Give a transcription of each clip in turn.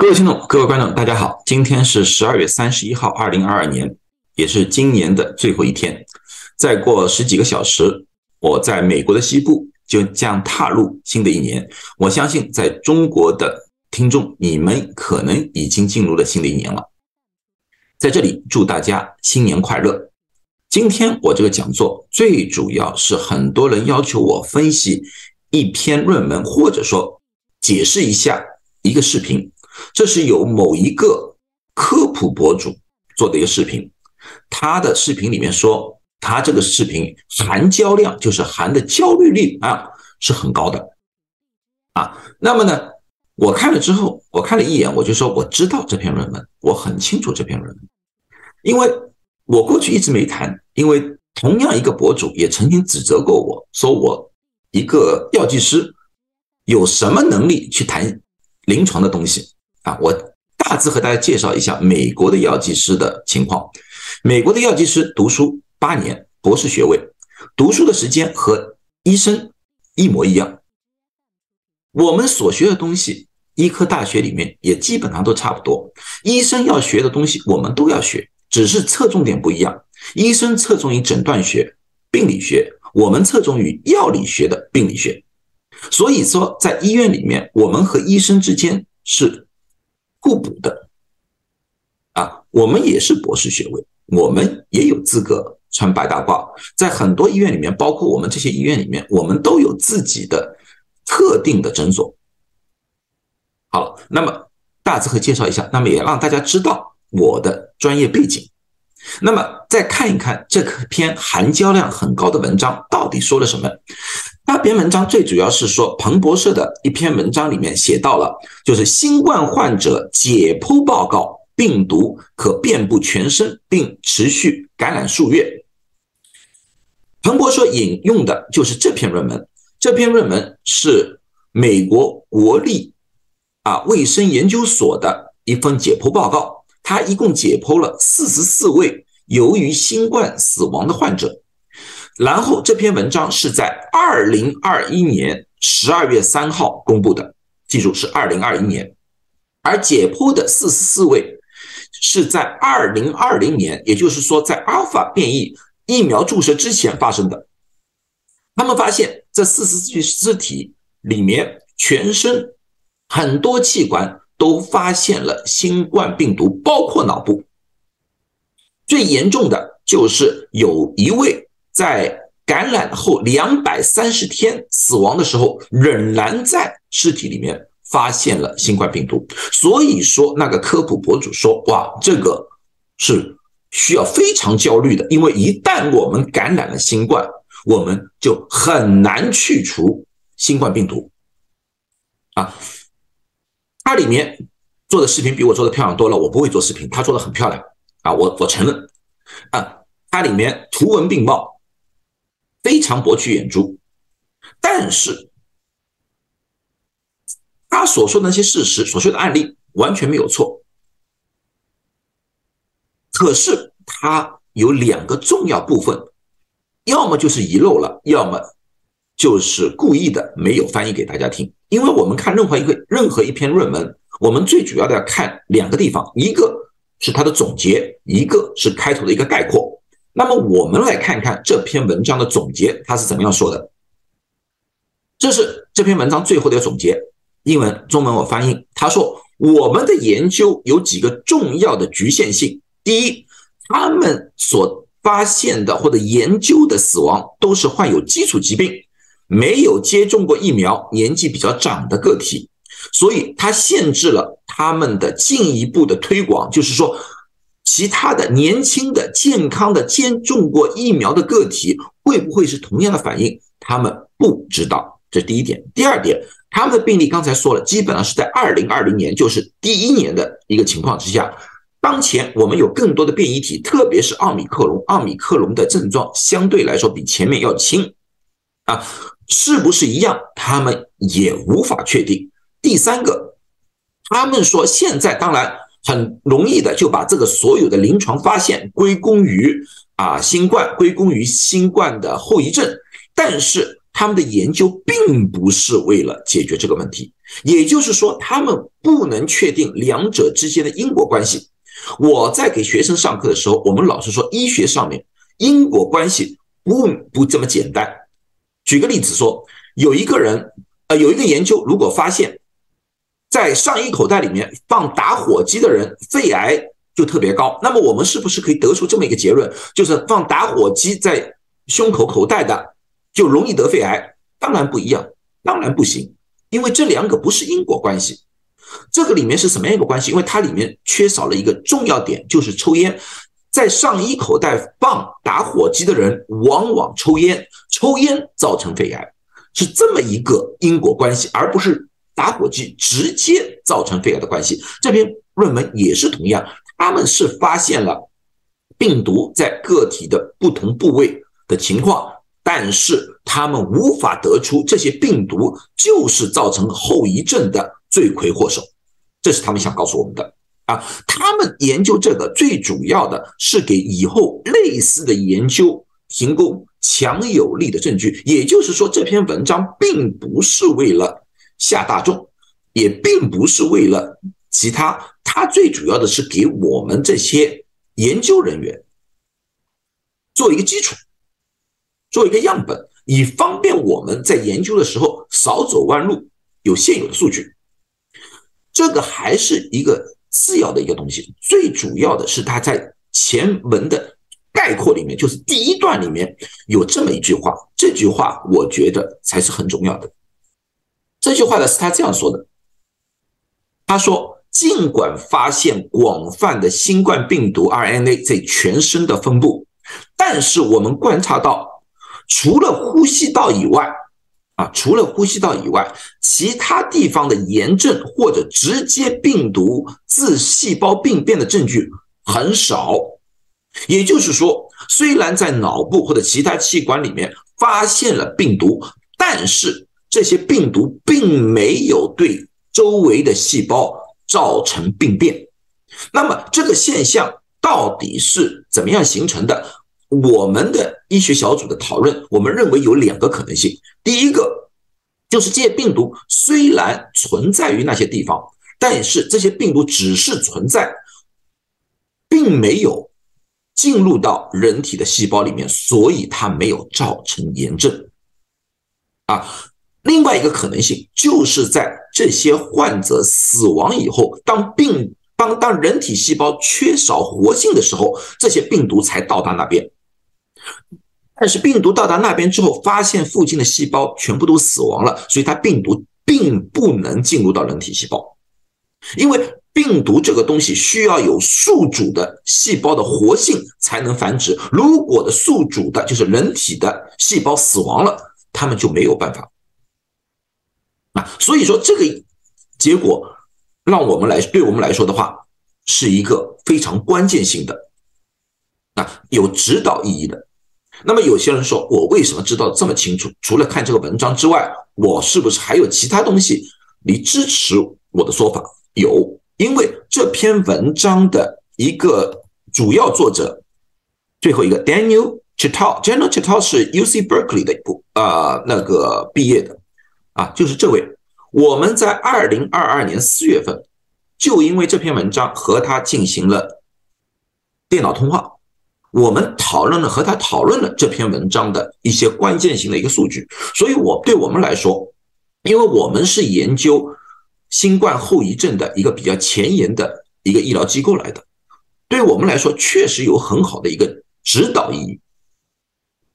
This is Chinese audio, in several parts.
各位听众、各位观众，大家好，今天是十二月三十一号，二零二二年，也是今年的最后一天。再过十几个小时，我在美国的西部就将踏入新的一年。我相信，在中国的听众，你们可能已经进入了新的一年了。在这里，祝大家新年快乐。今天我这个讲座最主要是很多人要求我分析一篇论文，或者说解释一下一个视频。这是有某一个科普博主做的一个视频，他的视频里面说，他这个视频含焦量就是含的焦虑率啊是很高的啊。那么呢，我看了之后，我看了一眼，我就说我知道这篇论文，我很清楚这篇论文，因为我过去一直没谈，因为同样一个博主也曾经指责过我说我一个药剂师有什么能力去谈临床的东西。啊，我大致和大家介绍一下美国的药剂师的情况。美国的药剂师读书八年，博士学位，读书的时间和医生一模一样。我们所学的东西，医科大学里面也基本上都差不多。医生要学的东西，我们都要学，只是侧重点不一样。医生侧重于诊断学、病理学，我们侧重于药理学的病理学。所以说，在医院里面，我们和医生之间是。互补的啊，我们也是博士学位，我们也有资格穿白大褂。在很多医院里面，包括我们这些医院里面，我们都有自己的特定的诊所。好，那么大致和介绍一下，那么也让大家知道我的专业背景。那么再看一看这篇含胶量很高的文章到底说了什么。那篇文章最主要是说，彭博社的一篇文章里面写到了，就是新冠患者解剖报告，病毒可遍布全身并持续感染数月。彭博社引用的就是这篇论文，这篇论文是美国国立啊卫生研究所的一份解剖报告，它一共解剖了四十四位由于新冠死亡的患者。然后这篇文章是在二零二一年十二月三号公布的，记住是二零二一年，而解剖的四十四位是在二零二零年，也就是说在阿尔法变异疫苗注射之前发生的。他们发现这四十具尸体里面，全身很多器官都发现了新冠病毒，包括脑部。最严重的就是有一位。在感染后两百三十天死亡的时候，仍然在尸体里面发现了新冠病毒。所以说，那个科普博主说：“哇，这个是需要非常焦虑的，因为一旦我们感染了新冠，我们就很难去除新冠病毒。”啊，他里面做的视频比我做的漂亮多了。我不会做视频，他做的很漂亮啊，我我承认啊，它里面图文并茂。非常博取眼珠，但是他所说的那些事实、所说的案例完全没有错。可是他有两个重要部分，要么就是遗漏了，要么就是故意的没有翻译给大家听。因为我们看任何一个任何一篇论文，我们最主要的要看两个地方，一个是它的总结，一个是开头的一个概括。那么我们来看看这篇文章的总结，它是怎么样说的？这是这篇文章最后的一个总结，英文、中文我翻译。他说：“我们的研究有几个重要的局限性。第一，他们所发现的或者研究的死亡都是患有基础疾病、没有接种过疫苗、年纪比较长的个体，所以它限制了他们的进一步的推广。就是说。”其他的年轻的、健康的、接种过疫苗的个体会不会是同样的反应？他们不知道，这第一点。第二点，他们的病例刚才说了，基本上是在二零二零年，就是第一年的一个情况之下。当前我们有更多的变异体，特别是奥密克戎，奥密克戎的症状相对来说比前面要轻啊，是不是一样？他们也无法确定。第三个，他们说现在当然。很容易的就把这个所有的临床发现归功于啊新冠，归功于新冠的后遗症，但是他们的研究并不是为了解决这个问题，也就是说，他们不能确定两者之间的因果关系。我在给学生上课的时候，我们老师说，医学上面因果关系不不这么简单。举个例子说，有一个人，呃，有一个研究，如果发现，在上衣口袋里面放打火机的人，肺癌就特别高，那么我们是不是可以得出这么一个结论，就是放打火机在胸口口袋的？就容易得肺癌？当然不一样，当然不行，因为这两个不是因果关系。这个里面是什么样一个关系？因为它里面缺少了一个重要点，就是抽烟。在上衣口袋放打火机的人，往往抽烟，抽烟造成肺癌，是这么一个因果关系，而不是打火机直接造成肺癌的关系。这篇论文也是同样，他们是发现了病毒在个体的不同部位的情况。但是他们无法得出这些病毒就是造成后遗症的罪魁祸首，这是他们想告诉我们的啊。他们研究这个最主要的是给以后类似的研究提供强有力的证据。也就是说，这篇文章并不是为了下大众，也并不是为了其他，它最主要的是给我们这些研究人员做一个基础。做一个样本，以方便我们在研究的时候少走弯路。有现有的数据，这个还是一个次要的一个东西。最主要的是，它在前文的概括里面，就是第一段里面有这么一句话。这句话我觉得才是很重要的。这句话呢是他这样说的：“他说，尽管发现广泛的新冠病毒 RNA 在全身的分布，但是我们观察到。”除了呼吸道以外，啊，除了呼吸道以外，其他地方的炎症或者直接病毒自细胞病变的证据很少。也就是说，虽然在脑部或者其他器官里面发现了病毒，但是这些病毒并没有对周围的细胞造成病变。那么，这个现象到底是怎么样形成的？我们的医学小组的讨论，我们认为有两个可能性。第一个就是这些病毒虽然存在于那些地方，但是这些病毒只是存在，并没有进入到人体的细胞里面，所以它没有造成炎症。啊，另外一个可能性就是在这些患者死亡以后，当病当当人体细胞缺少活性的时候，这些病毒才到达那边。但是病毒到达那边之后，发现附近的细胞全部都死亡了，所以它病毒并不能进入到人体细胞，因为病毒这个东西需要有宿主的细胞的活性才能繁殖。如果的宿主的就是人体的细胞死亡了，他们就没有办法啊。所以说这个结果让我们来对我们来说的话，是一个非常关键性的啊，有指导意义的。那么有些人说，我为什么知道这么清楚？除了看这个文章之外，我是不是还有其他东西你支持我的说法？有，因为这篇文章的一个主要作者，最后一个 Daniel Chital，Daniel Chital 是 U C Berkeley 的一部啊那个毕业的啊，就是这位。我们在二零二二年四月份，就因为这篇文章和他进行了电脑通话。我们讨论了和他讨论了这篇文章的一些关键性的一个数据，所以我对我们来说，因为我们是研究新冠后遗症的一个比较前沿的一个医疗机构来的，对我们来说确实有很好的一个指导意义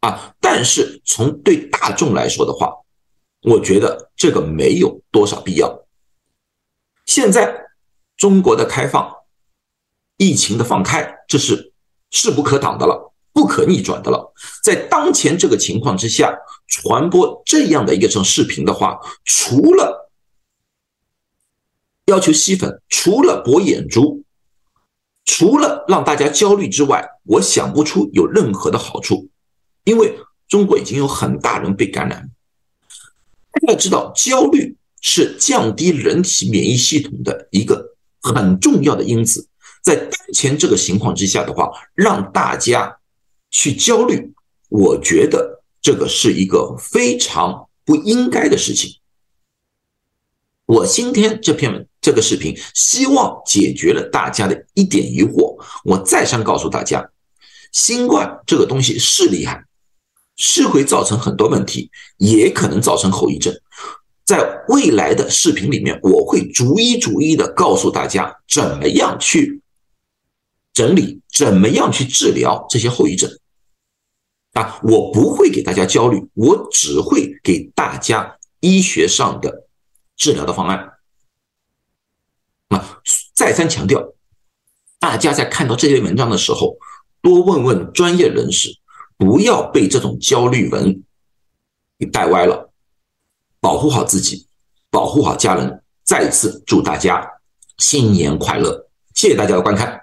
啊。但是从对大众来说的话，我觉得这个没有多少必要。现在中国的开放，疫情的放开，这是。势不可挡的了，不可逆转的了。在当前这个情况之下，传播这样的一个种视频的话，除了要求吸粉，除了博眼珠，除了让大家焦虑之外，我想不出有任何的好处。因为中国已经有很大人被感染。要知道，焦虑是降低人体免疫系统的一个很重要的因子。在当前这个情况之下的话，让大家去焦虑，我觉得这个是一个非常不应该的事情。我今天这篇这个视频，希望解决了大家的一点疑惑。我再三告诉大家，新冠这个东西是厉害，是会造成很多问题，也可能造成后遗症。在未来的视频里面，我会逐一逐一的告诉大家怎么样去整理，怎么样去治疗这些后遗症。啊，我不会给大家焦虑，我只会给大家医学上的治疗的方案。啊，再三强调，大家在看到这些文章的时候，多问问专业人士，不要被这种焦虑文给带歪了。保护好自己，保护好家人。再次祝大家新年快乐！谢谢大家的观看。